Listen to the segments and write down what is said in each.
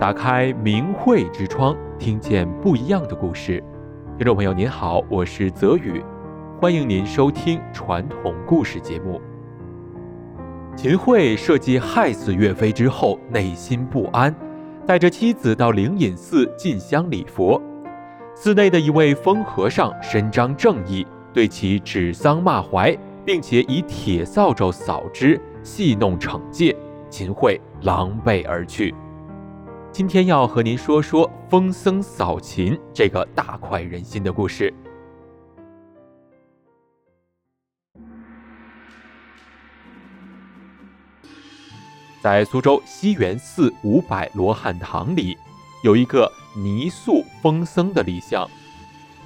打开明慧之窗，听见不一样的故事。听众朋友您好，我是泽宇，欢迎您收听传统故事节目。秦桧设计害死岳飞之后，内心不安，带着妻子到灵隐寺进香礼佛。寺内的一位疯和尚伸张正义，对其指桑骂槐，并且以铁扫帚扫之，戏弄惩戒。秦桧狼狈而去。今天要和您说说风僧扫秦这个大快人心的故事。在苏州西园寺五百罗汉堂里，有一个泥塑风僧的立像。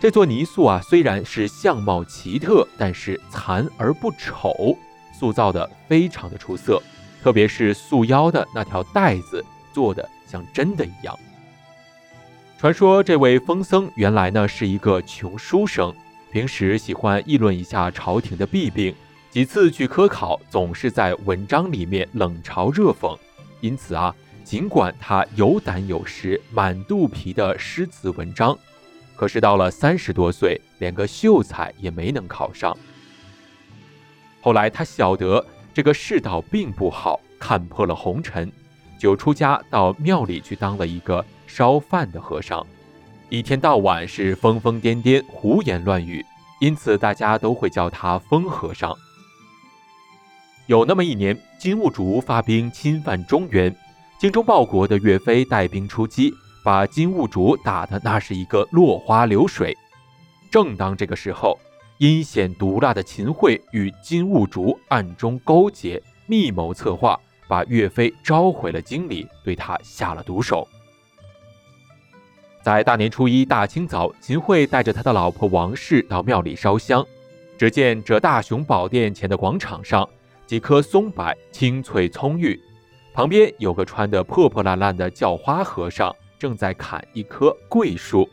这座泥塑啊，虽然是相貌奇特，但是残而不丑，塑造的非常的出色。特别是束腰的那条带子，做的。像真的一样。传说这位疯僧原来呢是一个穷书生，平时喜欢议论一下朝廷的弊病，几次去科考总是在文章里面冷嘲热讽。因此啊，尽管他有胆有识，满肚皮的诗词文章，可是到了三十多岁，连个秀才也没能考上。后来他晓得这个世道并不好，看破了红尘。就出家到庙里去当了一个烧饭的和尚，一天到晚是疯疯癫癫、胡言乱语，因此大家都会叫他疯和尚。有那么一年，金兀术发兵侵犯中原，精忠报国的岳飞带兵出击，把金兀术打得那是一个落花流水。正当这个时候，阴险毒辣的秦桧与金兀术暗中勾结，密谋策划。把岳飞召回了京里，对他下了毒手。在大年初一大清早，秦桧带着他的老婆王氏到庙里烧香。只见这大雄宝殿前的广场上，几棵松柏青翠葱郁，旁边有个穿得破破烂烂的叫花和尚，正在砍一棵桂树。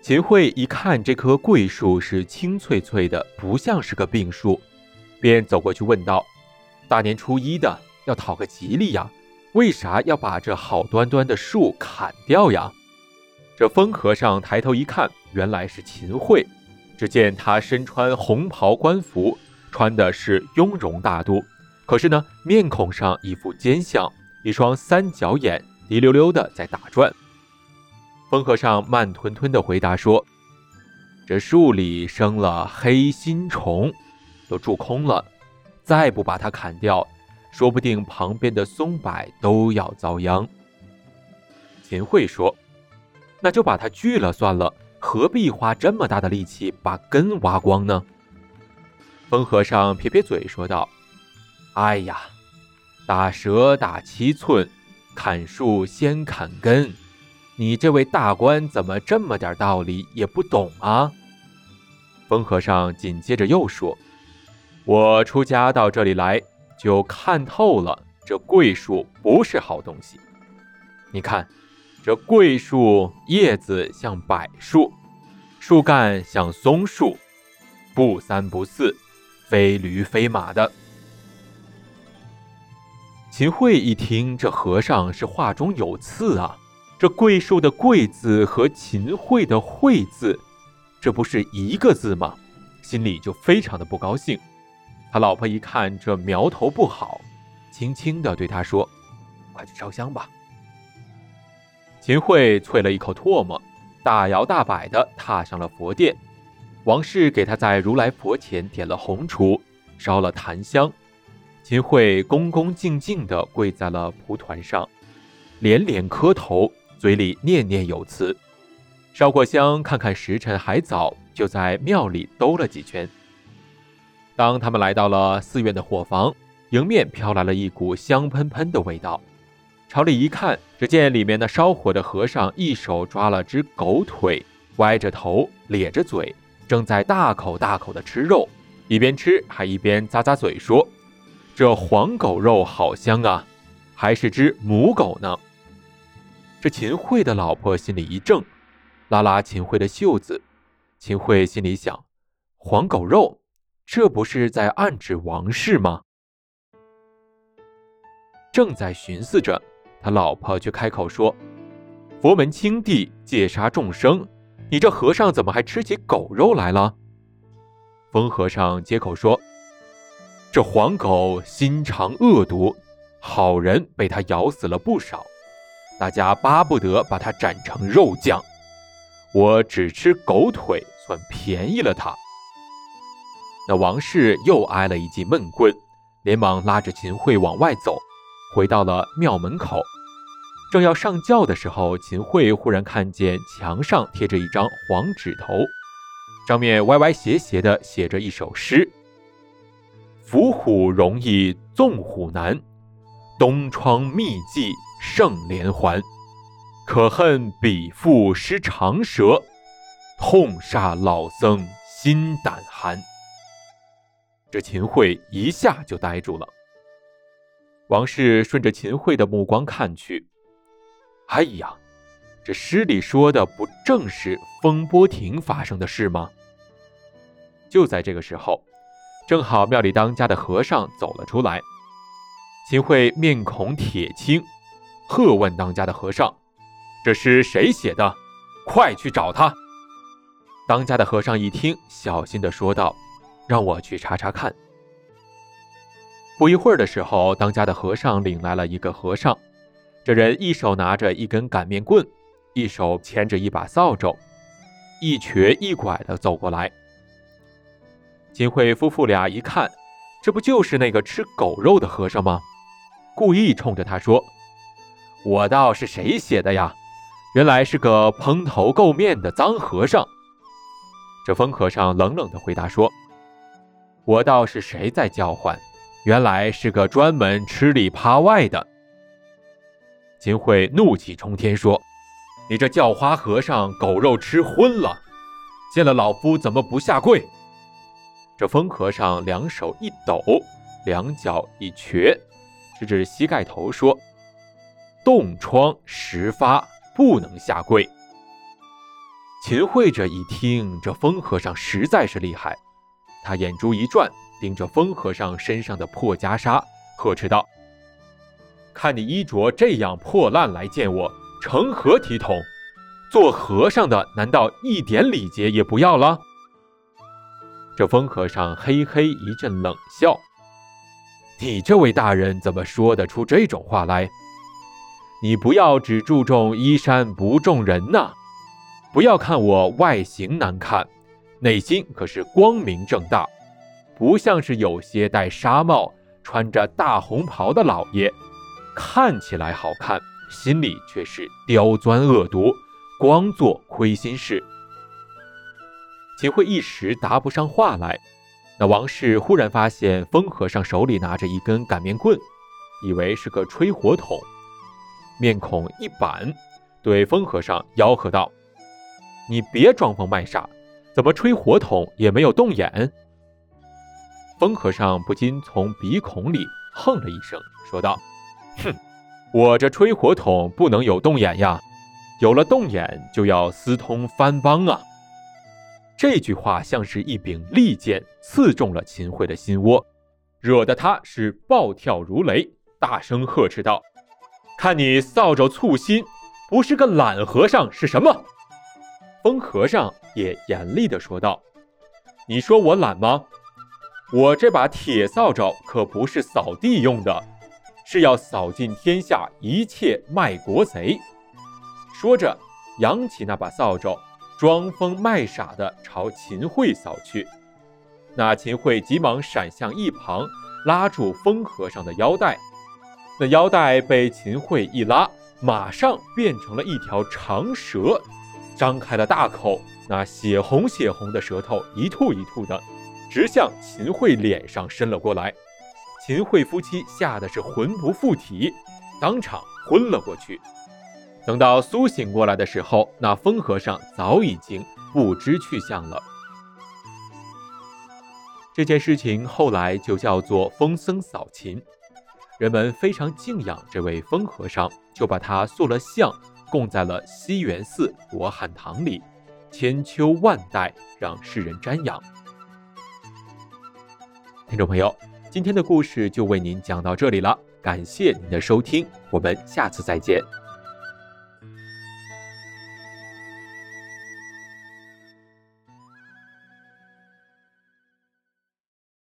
秦桧一看这棵桂树是青翠翠的，不像是个病树，便走过去问道：“大年初一的。”要讨个吉利呀，为啥要把这好端端的树砍掉呀？这风和尚抬头一看，原来是秦桧。只见他身穿红袍官服，穿的是雍容大度，可是呢，面孔上一副奸相，一双三角眼滴溜溜的在打转。风和尚慢吞吞的回答说：“这树里生了黑心虫，都蛀空了，再不把它砍掉。”说不定旁边的松柏都要遭殃。秦桧说：“那就把它锯了算了，何必花这么大的力气把根挖光呢？”风和尚撇撇嘴说道：“哎呀，打蛇打七寸，砍树先砍根。你这位大官怎么这么点道理也不懂啊？”风和尚紧接着又说：“我出家到这里来。”就看透了，这桂树不是好东西。你看，这桂树叶子像柏树，树干像松树，不三不四，非驴非马的。秦桧一听，这和尚是话中有刺啊！这桂树的“桂”字和秦桧的“桧”字，这不是一个字吗？心里就非常的不高兴。他老婆一看这苗头不好，轻轻地对他说：“快去烧香吧。”秦桧啐了一口唾沫，大摇大摆地踏上了佛殿。王氏给他在如来佛前点了红烛，烧了檀香。秦桧恭恭敬敬地跪在了蒲团上，连连磕头，嘴里念念有词。烧过香，看看时辰还早，就在庙里兜了几圈。当他们来到了寺院的火房，迎面飘来了一股香喷喷的味道。朝里一看，只见里面的烧火的和尚一手抓了只狗腿，歪着头，咧着嘴，正在大口大口的吃肉，一边吃还一边咂咂嘴说：“这黄狗肉好香啊，还是只母狗呢。”这秦桧的老婆心里一怔，拉拉秦桧的袖子。秦桧心里想：黄狗肉。这不是在暗指王氏吗？正在寻思着，他老婆却开口说：“佛门清谛，戒杀众生，你这和尚怎么还吃起狗肉来了？”疯和尚接口说：“这黄狗心肠恶毒，好人被它咬死了不少，大家巴不得把它斩成肉酱。我只吃狗腿，算便宜了它。”那王氏又挨了一记闷棍，连忙拉着秦桧往外走，回到了庙门口。正要上轿的时候，秦桧忽然看见墙上贴着一张黄纸头。上面歪歪斜斜的写着一首诗：“伏虎容易纵虎难，东窗密记胜连环。可恨比父失长舌，痛煞老僧心胆寒。”这秦桧一下就呆住了。王氏顺着秦桧的目光看去，哎呀！这诗里说的不正是风波亭发生的事吗？就在这个时候，正好庙里当家的和尚走了出来。秦桧面孔铁青，喝问当家的和尚：“这诗谁写的？快去找他！”当家的和尚一听，小心地说道：“让我去查查看。”不一会儿的时候，当家的和尚领来了一个和尚，这人一手拿着一根擀面棍。一手牵着一把扫帚，一瘸一拐的走过来。秦桧夫妇俩一看，这不就是那个吃狗肉的和尚吗？故意冲着他说：“我道是谁写的呀？原来是个蓬头垢面的脏和尚。”这疯和尚冷冷的回答说：“我道是谁在叫唤？原来是个专门吃里扒外的。”秦桧怒气冲天说。你这叫花和尚，狗肉吃荤了，见了老夫怎么不下跪？这疯和尚两手一抖，两脚一瘸，直指膝盖头说：“冻疮时发，不能下跪。”秦桧这一听，这疯和尚实在是厉害，他眼珠一转，盯着风和尚身上的破袈裟，呵斥道：“看你衣着这样破烂来见我。”成何体统？做和尚的难道一点礼节也不要了？这风和尚嘿嘿一阵冷笑：“你这位大人怎么说得出这种话来？你不要只注重衣衫不重人呐！不要看我外形难看，内心可是光明正大，不像是有些戴纱帽、穿着大红袍的老爷，看起来好看。”心里却是刁钻恶毒，光做亏心事。秦桧一时答不上话来。那王氏忽然发现风和尚手里拿着一根擀面棍，以为是个吹火筒，面孔一板，对风和尚吆喝道：“你别装疯卖傻，怎么吹火筒也没有动眼？”风和尚不禁从鼻孔里哼了一声，说道：“哼。”我这吹火筒不能有动眼呀，有了动眼就要私通番邦啊！这句话像是一柄利剑刺中了秦桧的心窝，惹得他是暴跳如雷，大声呵斥道：“看你扫帚粗心，不是个懒和尚是什么？”疯和尚也严厉地说道：“你说我懒吗？我这把铁扫帚可不是扫地用的。”是要扫尽天下一切卖国贼。说着，扬起那把扫帚，装疯卖傻地朝秦桧扫去。那秦桧急忙闪向一旁，拉住疯和尚的腰带。那腰带被秦桧一拉，马上变成了一条长蛇，张开了大口，那血红血红的舌头一吐一吐的，直向秦桧脸上伸了过来。秦桧夫妻吓得是魂不附体，当场昏了过去。等到苏醒过来的时候，那疯和尚早已经不知去向了。这件事情后来就叫做疯僧扫秦，人们非常敬仰这位疯和尚，就把他塑了像，供在了西园寺罗汉堂里，千秋万代让世人瞻仰。听众朋友。今天的故事就为您讲到这里了，感谢您的收听，我们下次再见。